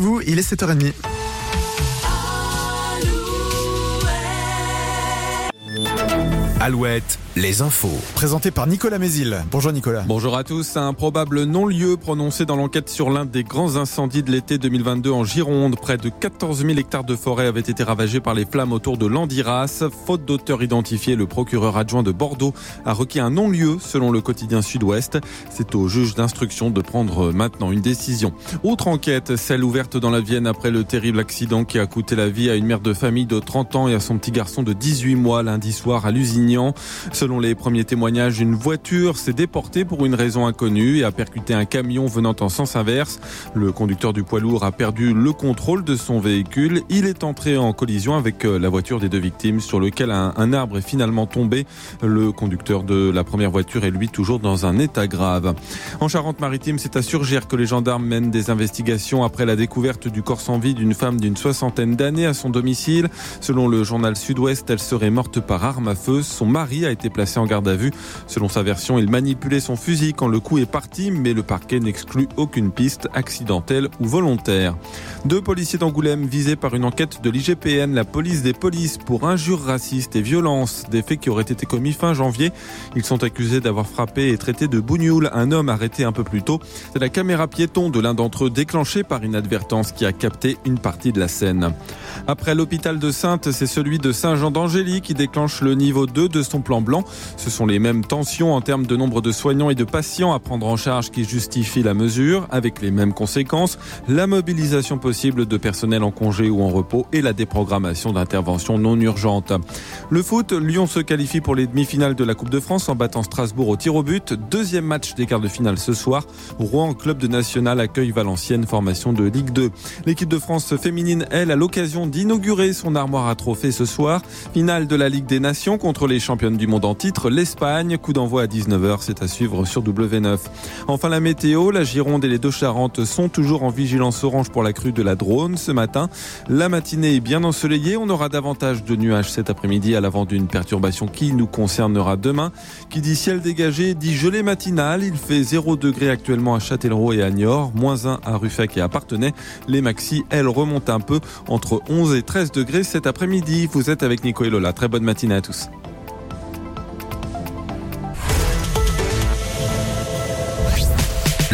Vous, il est 7h30. Alouette, les infos. Présenté par Nicolas Mézil. Bonjour Nicolas. Bonjour à tous. Un probable non-lieu prononcé dans l'enquête sur l'un des grands incendies de l'été 2022 en Gironde. Près de 14 000 hectares de forêt avaient été ravagés par les flammes autour de Landiras. Faute d'auteur identifié, le procureur adjoint de Bordeaux a requis un non-lieu selon le quotidien Sud-Ouest. C'est au juge d'instruction de prendre maintenant une décision. Autre enquête, celle ouverte dans la Vienne après le terrible accident qui a coûté la vie à une mère de famille de 30 ans et à son petit garçon de 18 mois lundi soir à Lusignan. Les premiers témoignages, une voiture s'est déportée pour une raison inconnue et a percuté un camion venant en sens inverse. Le conducteur du poids lourd a perdu le contrôle de son véhicule. Il est entré en collision avec euh, la voiture des deux victimes sur lequel un, arbre est finalement tombé. Le conducteur de la première voiture est lui toujours dans un état grave. En Charente-Maritime, c'est à Surgère que les gendarmes mènent des investigations après la découverte du corps sans vie d'une femme d'une soixantaine d'années à son domicile. Selon le journal Sud-Ouest, elle serait morte par arme à feu. Son mari a été placé en garde à vue. Selon sa version, il manipulait son fusil quand le coup est parti, mais le parquet n'exclut aucune piste accidentelle ou volontaire. Deux policiers d'Angoulême visés par une enquête de l'IGPN, la police des polices, pour injures racistes et violences, des faits qui auraient été commis fin janvier. Ils sont accusés d'avoir frappé et traité de bougnoul un homme arrêté un peu plus tôt. C'est la caméra piéton de l'un d'entre eux déclenchée par inadvertance qui a capté une partie de la scène. Après l'hôpital de Sainte, c'est celui de Saint-Jean d'Angély qui déclenche le niveau 2 de son plan blanc. Ce sont les mêmes tensions en termes de nombre de soignants et de patients à prendre en charge qui justifient la mesure, avec les mêmes conséquences, la mobilisation possible de personnel en congé ou en repos et la déprogrammation d'interventions non urgentes. Le foot, Lyon se qualifie pour les demi-finales de la Coupe de France en battant Strasbourg au tir au but. Deuxième match des quarts de finale ce soir. Rouen, club de national, accueille Valenciennes, formation de Ligue 2. L'équipe de France féminine, elle, a l'occasion d'inaugurer son armoire à trophées ce soir. Finale de la Ligue des Nations contre les championnes du monde en titre, l'Espagne. Coup d'envoi à 19h, c'est à suivre sur W9. Enfin la météo, la Gironde et les deux Charentes sont toujours en vigilance orange pour la crue de la Drône ce matin. La matinée est bien ensoleillée, on aura davantage de nuages cet après-midi à l'avant d'une perturbation qui nous concernera demain. Qui dit ciel dégagé dit gelée matinale, il fait 0 degré actuellement à Châtellerault et à Niort, moins 1 à Ruffec et à Partenay. Les maxi, elles remontent un peu entre 11 et 13 degrés cet après-midi. Vous êtes avec Nico et Lola. Très bonne matinée à tous.